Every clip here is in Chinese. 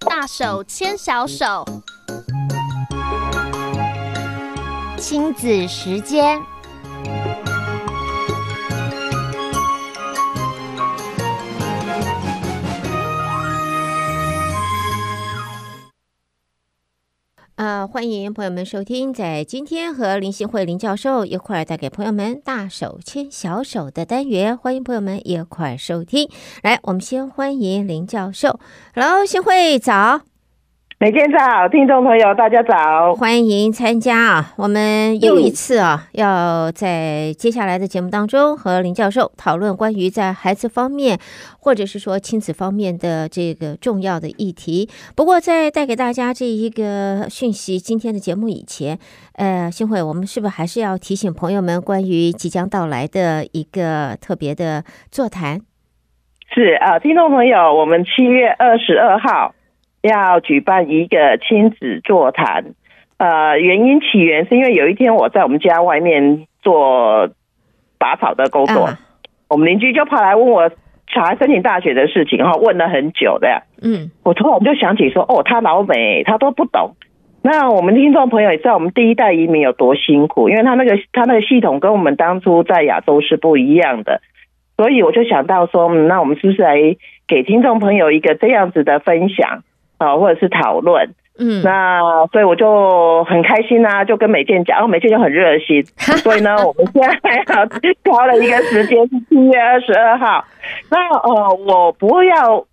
大手牵小手，亲子时间。欢迎朋友们收听，在今天和林信慧林教授一块儿带给朋友们大手牵小手的单元，欢迎朋友们一块儿收听。来，我们先欢迎林教授。Hello，信慧早。美娟早，听众朋友大家早，欢迎参加啊！我们又一次啊，要在接下来的节目当中和林教授讨论关于在孩子方面，或者是说亲子方面的这个重要的议题。不过，在带给大家这一个讯息，今天的节目以前，呃，新会，我们是不是还是要提醒朋友们关于即将到来的一个特别的座谈？是啊，听众朋友，我们七月二十二号。要举办一个亲子座谈，呃，原因起源是因为有一天我在我们家外面做拔草的工作，uh. 我们邻居就跑来问我小孩申请大学的事情，哈，问了很久的，嗯，我突然就想起说，哦，他老美，他都不懂。那我们听众朋友也知道，我们第一代移民有多辛苦，因为他那个他那个系统跟我们当初在亚洲是不一样的，所以我就想到说，嗯，那我们是不是来给听众朋友一个这样子的分享？啊，或者是讨论，嗯，那所以我就很开心啊，就跟美健讲，然后美健就很热心，所以呢，我们现在还要挑了一个时间是七月二十二号。那呃，我不要，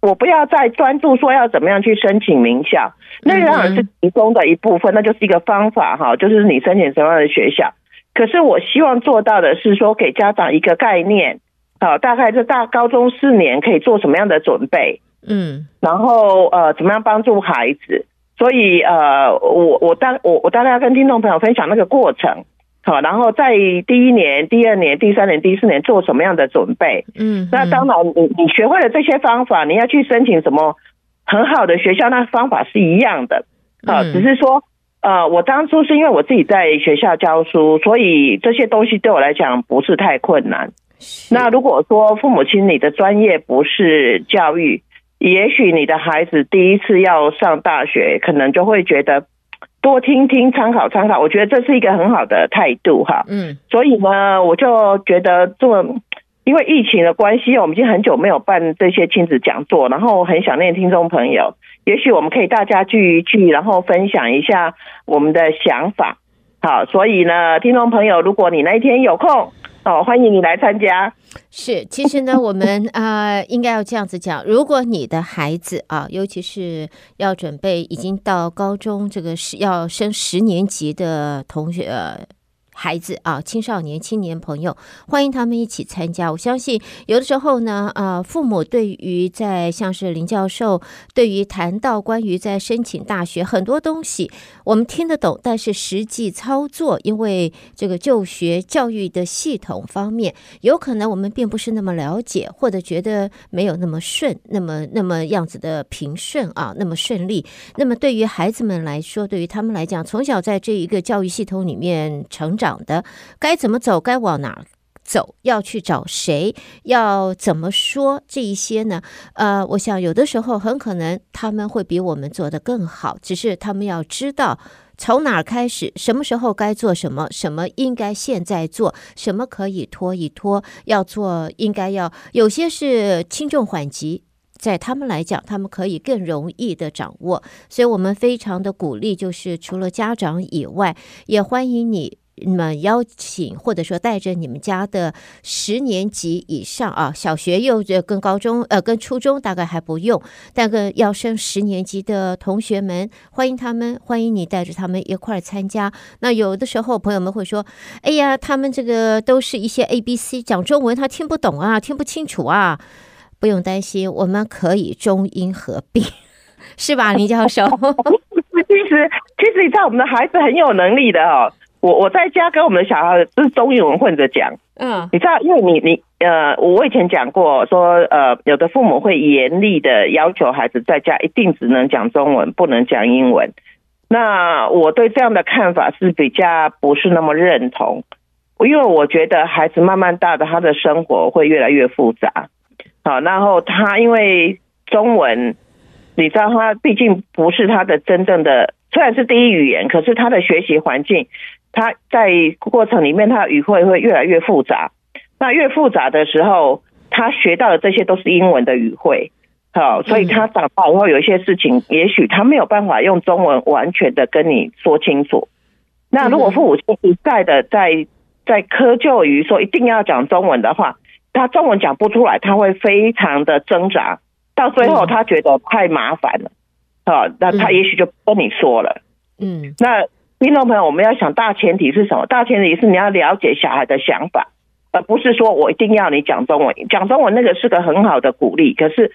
我不要再专注说要怎么样去申请名校，那当然是其中的一部分，那就是一个方法哈，就是你申请什么样的学校。可是我希望做到的是说，给家长一个概念，好，大概这大高中四年可以做什么样的准备。嗯，然后呃，怎么样帮助孩子？所以呃，我我当我我大概要跟听众朋友分享那个过程，好，然后在第一年、第二年、第三年、第四年做什么样的准备？嗯，那当然，你你学会了这些方法，你要去申请什么很好的学校，那方法是一样的，啊，只是说呃，我当初是因为我自己在学校教书，所以这些东西对我来讲不是太困难。那如果说父母亲你的专业不是教育，也许你的孩子第一次要上大学，可能就会觉得多听听、参考参考。我觉得这是一个很好的态度哈。嗯，所以呢，我就觉得做，因为疫情的关系，我们已经很久没有办这些亲子讲座，然后很想念听众朋友。也许我们可以大家聚一聚，然后分享一下我们的想法。好，所以呢，听众朋友，如果你那一天有空。哦，欢迎你来参加。是，其实呢，我们啊、呃，应该要这样子讲：如果你的孩子啊，尤其是要准备已经到高中这个是要升十年级的同学。孩子啊，青少年、青年朋友，欢迎他们一起参加。我相信有的时候呢，呃，父母对于在像是林教授，对于谈到关于在申请大学很多东西，我们听得懂，但是实际操作，因为这个就学教育的系统方面，有可能我们并不是那么了解，或者觉得没有那么顺，那么那么样子的平顺啊，那么顺利。那么对于孩子们来说，对于他们来讲，从小在这一个教育系统里面成长。的该怎么走，该往哪儿走，要去找谁，要怎么说这一些呢？呃，我想有的时候很可能他们会比我们做得更好，只是他们要知道从哪儿开始，什么时候该做什么，什么应该现在做，什么可以拖一拖，要做应该要有些是轻重缓急，在他们来讲，他们可以更容易的掌握，所以我们非常的鼓励，就是除了家长以外，也欢迎你。那么邀请或者说带着你们家的十年级以上啊，小学又跟高中呃跟初中大概还不用，但个要升十年级的同学们，欢迎他们，欢迎你带着他们一块儿参加。那有的时候朋友们会说，哎呀，他们这个都是一些 A B C 讲中文，他听不懂啊，听不清楚啊，不用担心，我们可以中英合并，是吧，林教授？其实其实你知道我们的孩子很有能力的哦。我我在家跟我们的小孩都是中英文混着讲，嗯，你知道，因为你你呃，我以前讲过说，呃，有的父母会严厉的要求孩子在家一定只能讲中文，不能讲英文。那我对这样的看法是比较不是那么认同，因为我觉得孩子慢慢大的，他的生活会越来越复杂。好，然后他因为中文，你知道他毕竟不是他的真正的，虽然是第一语言，可是他的学习环境，他在过程里面他的语汇会越来越复杂。那越复杂的时候，他学到的这些都是英文的语汇。好，所以他长大以后有一些事情，也许他没有办法用中文完全的跟你说清楚。那如果父母亲一再的在在苛求于说一定要讲中文的话，他中文讲不出来，他会非常的挣扎，到最后他觉得太麻烦了。好，那他也许就不跟你说了。嗯，那听众朋友，我们要想大前提是什么？大前提是你要了解小孩的想法，而不是说我一定要你讲中文。讲中文那个是个很好的鼓励，可是。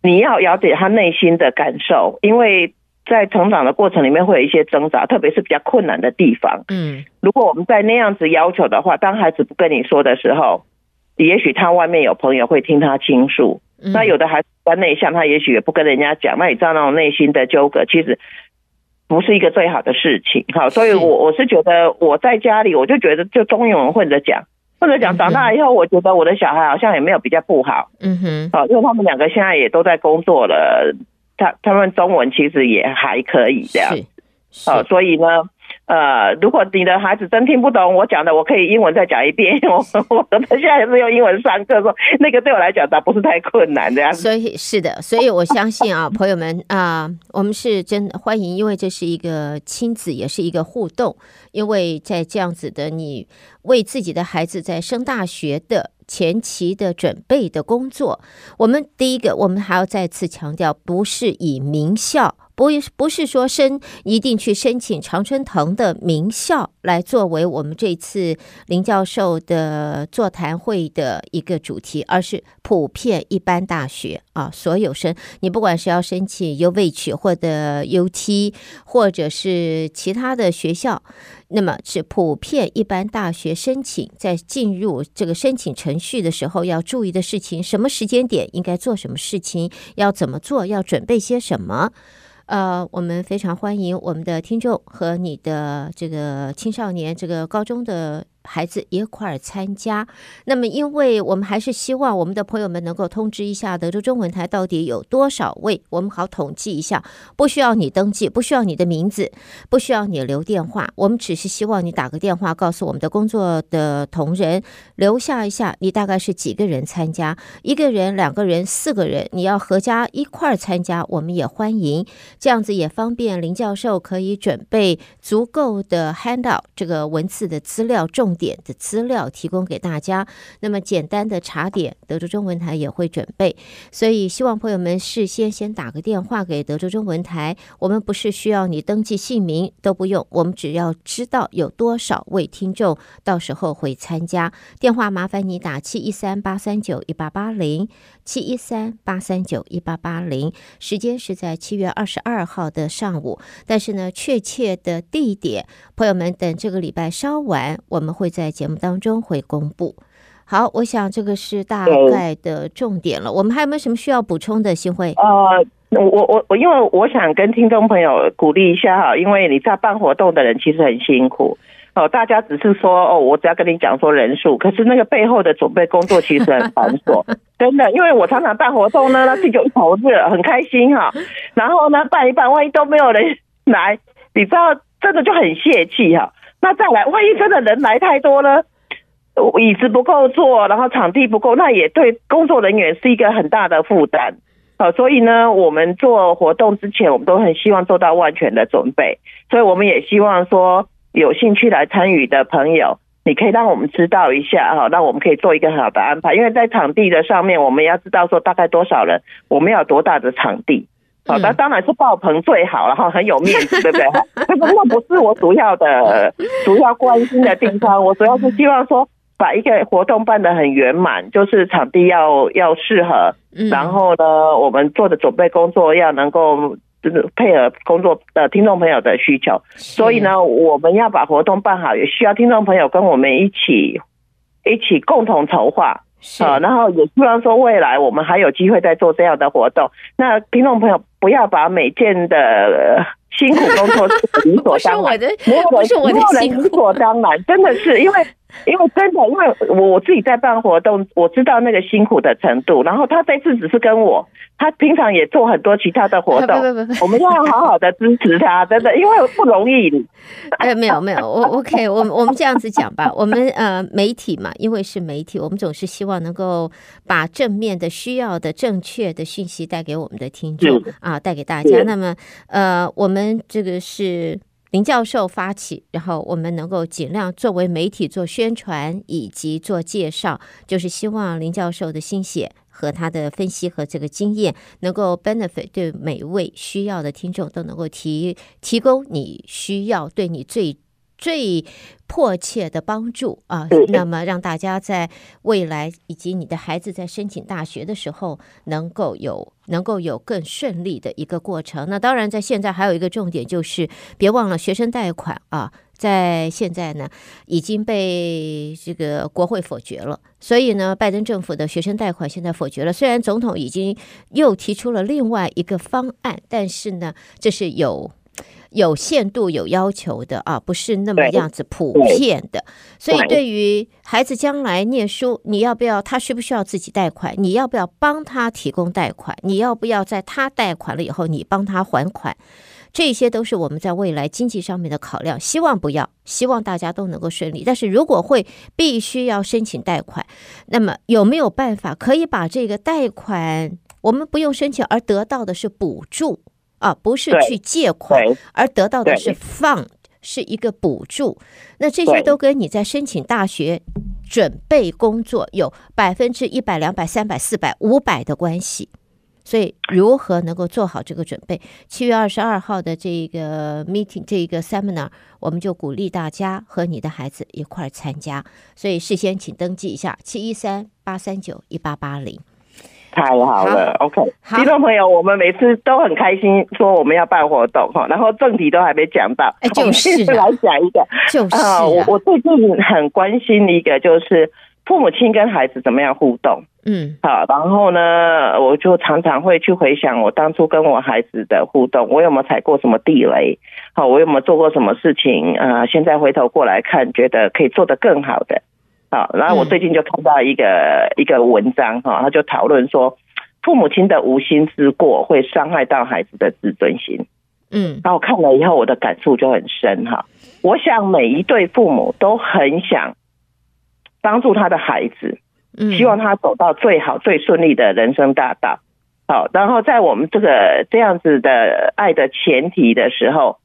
你要了解他内心的感受，因为在成长的过程里面会有一些挣扎，特别是比较困难的地方。嗯，如果我们在那样子要求的话，当孩子不跟你说的时候，也许他外面有朋友会听他倾诉。那有的孩子比较内向，他也许也不跟人家讲。那你知道那种内心的纠葛，其实不是一个最好的事情。好，所以我我是觉得我在家里，我就觉得就中英文混着讲。或者讲长大以后，我觉得我的小孩好像也没有比较不好。嗯哼，好，因为他们两个现在也都在工作了，他他们中文其实也还可以这样。好，所以呢。呃，如果你的孩子真听不懂我讲的，我可以英文再讲一遍。我我们现在是用英文上课，说那个对我来讲倒不是太困难这样。所以是的，所以我相信啊，朋友们啊、我们是真欢迎，因为这是一个亲子，也是一个互动。因为在这样子的，你为自己的孩子在升大学的前期的准备的工作，我们第一个，我们还要再次强调，不是以名校。不不是说申一定去申请常春藤的名校来作为我们这次林教授的座谈会的一个主题，而是普遍一般大学啊，所有生，你不管是要申请 UH 或者 UT 或者是其他的学校，那么是普遍一般大学申请，在进入这个申请程序的时候要注意的事情，什么时间点应该做什么事情，要怎么做，要准备些什么。呃，我们非常欢迎我们的听众和你的这个青少年，这个高中的。孩子一块儿参加，那么因为我们还是希望我们的朋友们能够通知一下德州中文台到底有多少位，我们好统计一下。不需要你登记，不需要你的名字，不需要你留电话，我们只是希望你打个电话告诉我们的工作的同仁，留下一下你大概是几个人参加，一个人、两个人、四个人，你要合家一块儿参加，我们也欢迎。这样子也方便林教授可以准备足够的 handout 这个文字的资料重点的资料提供给大家，那么简单的茶点，德州中文台也会准备，所以希望朋友们事先先打个电话给德州中文台，我们不是需要你登记姓名都不用，我们只要知道有多少位听众到时候会参加，电话麻烦你打七一三八三九一八八零七一三八三九一八八零，时间是在七月二十二号的上午，但是呢，确切的地点，朋友们等这个礼拜稍晚我们会。在节目当中会公布。好，我想这个是大概的重点了。我们还有没有什么需要补充的？新会？呃，我我我，因为我想跟听众朋友鼓励一下哈，因为你在办活动的人其实很辛苦哦。大家只是说哦，我只要跟你讲说人数，可是那个背后的准备工作其实很繁琐，真的。因为我常常办活动呢，那自己就一头热，很开心哈。然后呢，办一办，万一都没有人来，你知道，真的就很泄气哈。那再来，万一真的人来太多了，椅子不够坐，然后场地不够，那也对工作人员是一个很大的负担。好，所以呢，我们做活动之前，我们都很希望做到万全的准备。所以我们也希望说，有兴趣来参与的朋友，你可以让我们知道一下哈，那我们可以做一个很好的安排。因为在场地的上面，我们要知道说大概多少人，我们要有多大的场地。好，那当然是爆棚最好，了哈很有面子，对不对？那那不是我主要的、主要关心的地方。我主要是希望说，把一个活动办得很圆满，就是场地要要适合，然后呢，我们做的准备工作要能够就是配合工作的听众朋友的需求。所以呢，我们要把活动办好，也需要听众朋友跟我们一起一起共同筹划。是啊，然后也希望说未来我们还有机会再做这样的活动。那听众朋友不要把每件的辛苦工作 理所当然，没有人，没有人理所当然，真的是因为 因为真的，因为我我自己在办活动，我知道那个辛苦的程度。然后他这次只是跟我，他平常也做很多其他的活动，我们要好好的支持他，真的，因为不容易。哎，没有没有，我 OK，我我们这样子讲吧，我们呃媒体嘛，因为是媒体，我们总是希望能够把正面的、需要的、正确的讯息带给我们的听众啊，带给大家。那么呃，我们这个是。林教授发起，然后我们能够尽量作为媒体做宣传以及做介绍，就是希望林教授的心血和他的分析和这个经验，能够 benefit 对每位需要的听众都能够提提供你需要对你最最迫切的帮助啊，那么让大家在未来以及你的孩子在申请大学的时候，能够有能够有更顺利的一个过程。那当然，在现在还有一个重点就是，别忘了学生贷款啊，在现在呢已经被这个国会否决了，所以呢，拜登政府的学生贷款现在否决了。虽然总统已经又提出了另外一个方案，但是呢，这是有。有限度、有要求的啊，不是那么样子普遍的。所以，对于孩子将来念书，你要不要？他需不需要自己贷款？你要不要帮他提供贷款？你要不要在他贷款了以后，你帮他还款？这些都是我们在未来经济上面的考量。希望不要，希望大家都能够顺利。但是如果会必须要申请贷款，那么有没有办法可以把这个贷款我们不用申请而得到的是补助？啊，不是去借款，而得到的是 fund，是一个补助。那这些都跟你在申请大学准备工作有百分之一百、两百、三百、四百、五百的关系。所以，如何能够做好这个准备？七月二十二号的这个 meeting，这个 seminar，我们就鼓励大家和你的孩子一块儿参加。所以，事先请登记一下：七一三八三九一八八零。太好了好，OK，听众朋友，我们每次都很开心，说我们要办活动哈，然后正题都还没讲到，哎，就是来讲一个，就是啊，我我最近很关心一个，就是父母亲跟孩子怎么样互动，嗯，好，然后呢，我就常常会去回想我当初跟我孩子的互动，我有没有踩过什么地雷，好，我有没有做过什么事情啊？现在回头过来看，觉得可以做得更好的。好，然后我最近就看到一个、嗯、一个文章哈，他就讨论说，父母亲的无心之过会伤害到孩子的自尊心。嗯，然后我看了以后，我的感触就很深哈。我想每一对父母都很想帮助他的孩子，希望他走到最好、最顺利的人生大道。好，然后在我们这个这样子的爱的前提的时候，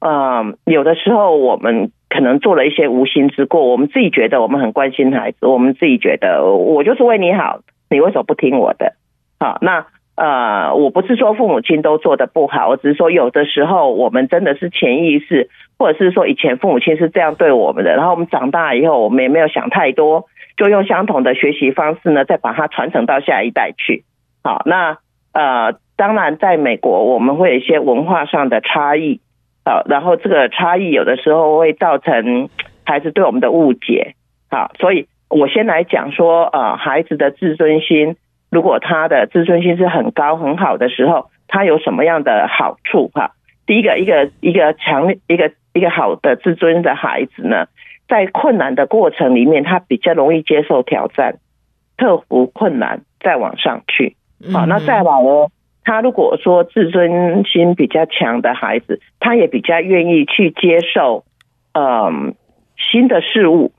嗯，有的时候我们。可能做了一些无心之过，我们自己觉得我们很关心孩子，我们自己觉得我就是为你好，你为什么不听我的？好，那呃，我不是说父母亲都做得不好，我只是说有的时候我们真的是潜意识，或者是说以前父母亲是这样对我们的，然后我们长大以后，我们也没有想太多，就用相同的学习方式呢，再把它传承到下一代去。好，那呃，当然在美国我们会有一些文化上的差异。好，然后这个差异有的时候会造成孩子对我们的误解。好，所以我先来讲说，呃，孩子的自尊心，如果他的自尊心是很高很好的时候，他有什么样的好处？哈，第一个，一个一个强一个一个好的自尊的孩子呢，在困难的过程里面，他比较容易接受挑战，克服困难，再往上去。好，那再往呢？他如果说自尊心比较强的孩子，他也比较愿意去接受，嗯，新的事物，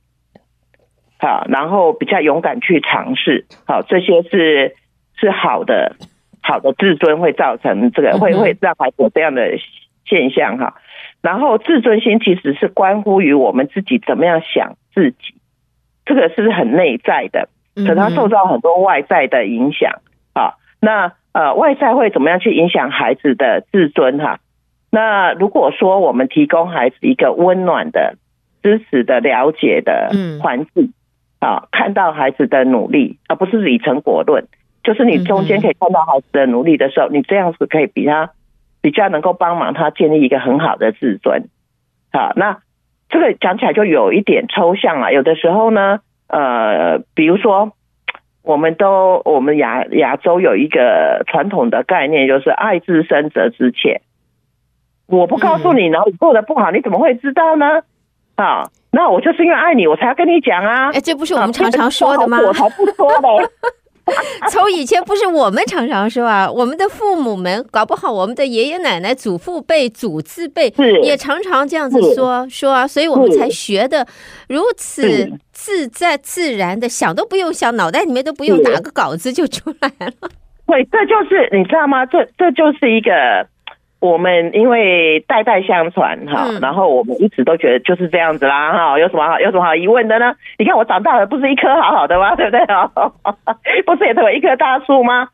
好，然后比较勇敢去尝试，好，这些是是好的，好的自尊会造成这个会会让孩子有这样的现象哈。然后自尊心其实是关乎于我们自己怎么样想自己，这个是很内在的，可他受到很多外在的影响啊，那。呃，外在会怎么样去影响孩子的自尊哈？那如果说我们提供孩子一个温暖的、支持的、了解的环境，啊，看到孩子的努力，而不是以成果论，就是你中间可以看到孩子的努力的时候，你这样子可以比他比较能够帮忙他建立一个很好的自尊。好，那这个讲起来就有一点抽象了，有的时候呢，呃，比如说。我们都，我们亚亚洲有一个传统的概念，就是爱之深责之切。我不告诉你，然后你做的不好，你怎么会知道呢？啊，那我就是因为爱你，我才要跟你讲啊。哎，这不是我们常常说的吗？我才不说呢。从以前不是我们常常说啊，我们的父母们搞不好，我们的爷爷奶奶、祖父辈、祖字辈也常常这样子说说啊，所以我们才学的如此自在自然的，想都不用想，脑袋里面都不用打个稿子就出来了。对，这就是你知道吗？这这就是一个。我们因为代代相传哈，嗯、然后我们一直都觉得就是这样子啦哈，有什么好有什么好疑问的呢？你看我长大了，不是一棵好好的吗？对不对？不是也成为一棵大树吗？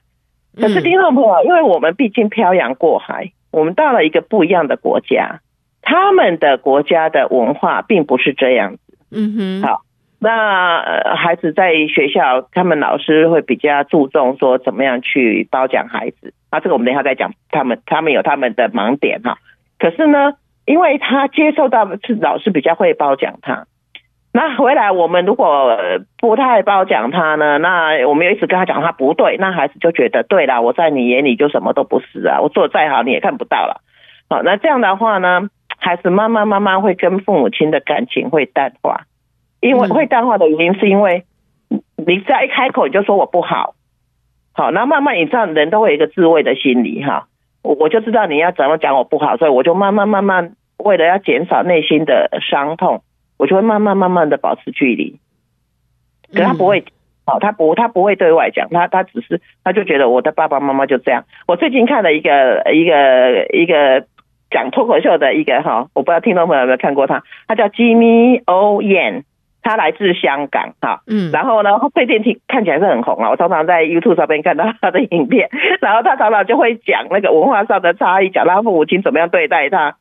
可是听众朋友，因为我们毕竟漂洋过海，我们到了一个不一样的国家，他们的国家的文化并不是这样子。嗯哼，好。那孩子在学校，他们老师会比较注重说怎么样去褒奖孩子。那这个我们等一下再讲，他们他们有他们的盲点哈。可是呢，因为他接受到是老师比较会褒奖他，那回来我们如果不太褒奖他呢，那我们又一直跟他讲他不对，那孩子就觉得对啦，我在你眼里就什么都不是啊，我做的再好你也看不到了。好，那这样的话呢，孩子慢慢慢慢会跟父母亲的感情会淡化。因为会淡化的原因，是因为你只要一开口你就说我不好，好，那慢慢你知道人都会有一个自卫的心理哈，我我就知道你要怎么讲我不好，所以我就慢慢慢慢为了要减少内心的伤痛，我就会慢慢慢慢的保持距离。可他不会，好，他不他不会对外讲，他他只是他就觉得我的爸爸妈妈就这样。我最近看了一个一个一个讲脱口秀的一个哈，我不知道听众朋友有没有看过他，他叫 Jimmy O Yang。他来自香港，哈，嗯，然后呢，最近听看起来是很红啊。我常常在 YouTube 上面看到他的影片，然后他常常就会讲那个文化上的差异，讲他父母亲怎么样对待他，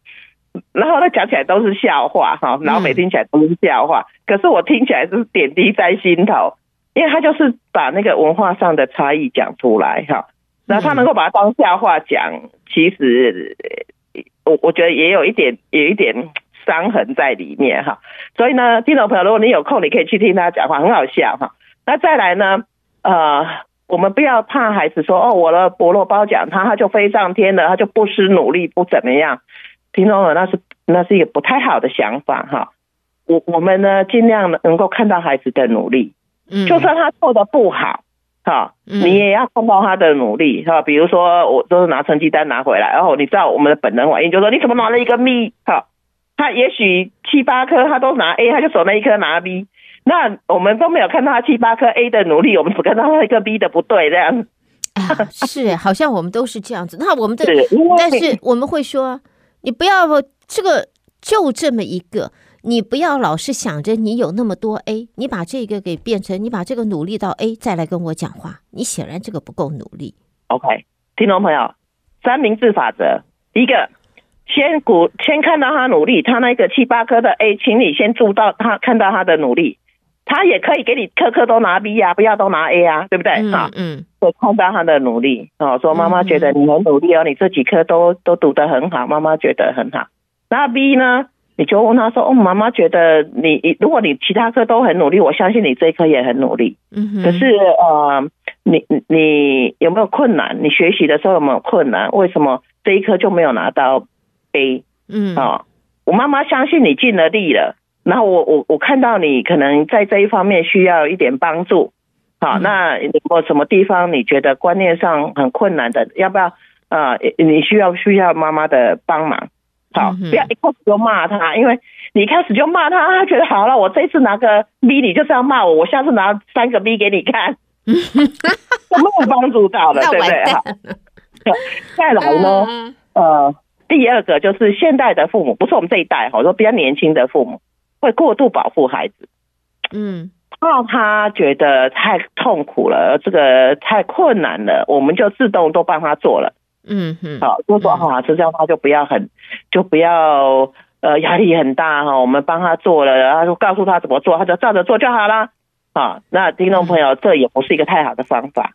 然后他讲起来都是笑话，哈，然后每听起来都是笑话，可是我听起来是点滴在心头，因为他就是把那个文化上的差异讲出来，哈，然后他能够把它当笑话讲，其实我我觉得也有一点，有一点。伤痕在里面哈，所以呢，听众朋友，如果你有空，你可以去听他讲话，很好笑哈。那再来呢，呃，我们不要怕孩子说哦，我的伯乐包奖他，他就飞上天了，他就不思努力，不怎么样。听众朋友，那是那是一个不太好的想法哈。我我们呢，尽量能够看到孩子的努力，嗯，就算他做的不好，哈，你也要看到他的努力哈。比如说，我都是拿成绩单拿回来，然后你知道我们的本能反应就是说，你怎么拿了一个咪哈？他也许七八颗他都拿 A，他就守那一颗拿 B。那我们都没有看到他七八颗 A 的努力，我们只看到他一个 B 的不对这样。啊，是，好像我们都是这样子。那我们的，但是我们会说，你不要这个就这么一个，你不要老是想着你有那么多 A，你把这个给变成，你把这个努力到 A 再来跟我讲话，你显然这个不够努力。OK，听众朋友，三明治法则，一个。先鼓，先看到他努力，他那个七八颗的 A，请你先注到他，看到他的努力，他也可以给你颗颗都拿 B 啊，不要都拿 A 啊，对不对？啊、嗯，嗯，我看到他的努力，哦，说妈妈觉得你很努力哦，你这几科都都读得很好，妈妈觉得很好。那 B 呢？你就问他说，哦，妈妈觉得你，如果你其他科都很努力，我相信你这一科也很努力。嗯哼。可是呃，你你有没有困难？你学习的时候有没有困难？为什么这一科就没有拿到嗯，哦，我妈妈相信你尽了力了，然后我我我看到你可能在这一方面需要一点帮助，好，那有没有什么地方你觉得观念上很困难的，要不要啊？你需要需要妈妈的帮忙，好，不要一开始就骂他，因为你一开始就骂他，他觉得好了，我这次拿个 B，你就是要骂我，我下次拿三个 B 给你看，有没有帮助到的，对不对？好，再来呢，呃。第二个就是现代的父母，不是我们这一代，好说比较年轻的父母会过度保护孩子，嗯，怕他觉得太痛苦了，这个太困难了，我们就自动都帮他做了，嗯哼，好，就说哈，就这样他就不要很，就不要呃压力很大哈，我们帮他做了，然后就告诉他怎么做，他就照着做就好了，啊，那听众朋友，这也不是一个太好的方法，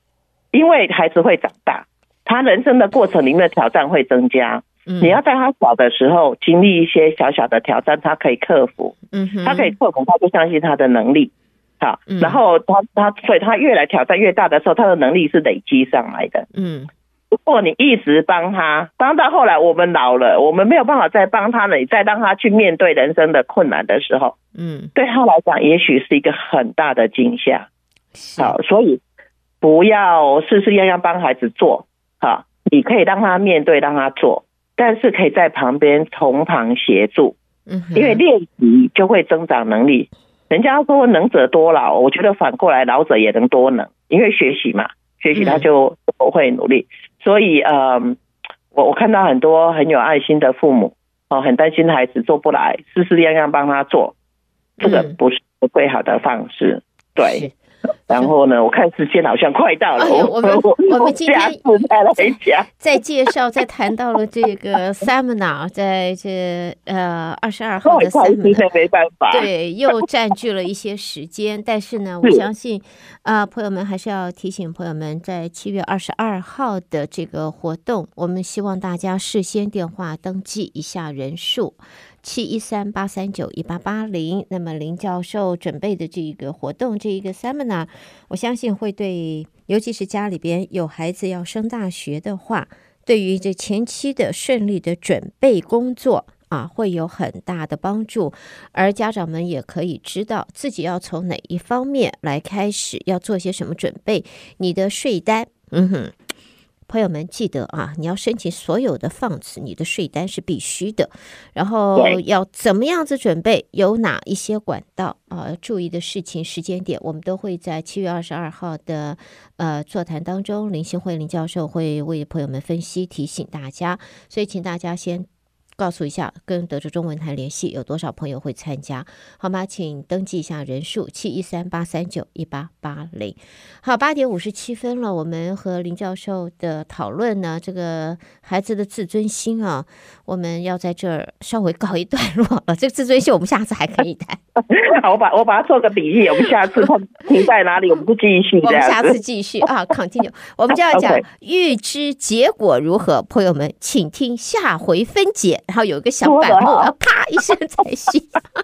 因为孩子会长大，他人生的过程里面的挑战会增加。你要在他小的时候经历一些小小的挑战，他可以克服，嗯哼，他可以克服，他就相信他的能力，好，然后他他所以他越来挑战越大的时候，他的能力是累积上来的，嗯，如果你一直帮他，帮到后来我们老了，我们没有办法再帮他了，你再让他去面对人生的困难的时候，嗯，对他来讲，也许是一个很大的惊吓。好，所以不要事事样样帮孩子做，好，你可以让他面对，让他做，但是可以在旁边从旁协助，嗯，因为练习就会增长能力。人家说能者多劳，我觉得反过来老者也能多能，因为学习嘛，学习他就会努力。所以，嗯，我我看到很多很有爱心的父母，哦，很担心孩子做不来，事事样样帮他做，这个不是最好的方式，对。然后呢，我看时间好像快到了。哎、我们我们今天在在介绍，在谈到了这个 seminar，在这呃二十二号的 seminar，没办法，对，又占据了一些时间。但是呢，我相信啊、呃，朋友们还是要提醒朋友们，在七月二十二号的这个活动，我们希望大家事先电话登记一下人数。七一三八三九一八八零，那么林教授准备的这个活动，这一个 seminar，我相信会对，尤其是家里边有孩子要升大学的话，对于这前期的顺利的准备工作啊，会有很大的帮助。而家长们也可以知道自己要从哪一方面来开始，要做些什么准备。你的税单，嗯哼。朋友们记得啊，你要申请所有的 funds，你的税单是必须的。然后要怎么样子准备，有哪一些管道啊？注意的事情、时间点，我们都会在七月二十二号的呃座谈当中，林新慧林教授会为朋友们分析、提醒大家。所以，请大家先。告诉一下，跟德州中文台联系，有多少朋友会参加？好吗？请登记一下人数，七一三八三九一八八零。好，八点五十七分了，我们和林教授的讨论呢，这个孩子的自尊心啊，我们要在这儿稍微告一段落了。这个自尊心，我们下次还可以谈。好，我把我把它做个比喻，我们下次看停在哪里，我们就继续。我们下次继续啊，continue。我们就要讲 预知结果如何，朋友们请听下回分解。然后有一个小板木，要啪一声才行。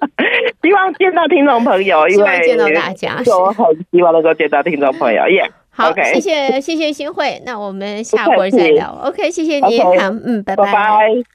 希望见到听众朋友，希望见到大家，我很希望能够见到听众朋友。耶、yeah，好，okay. 谢谢谢谢新会，那我们下回再聊。OK，谢谢你，好，嗯，拜拜。拜拜。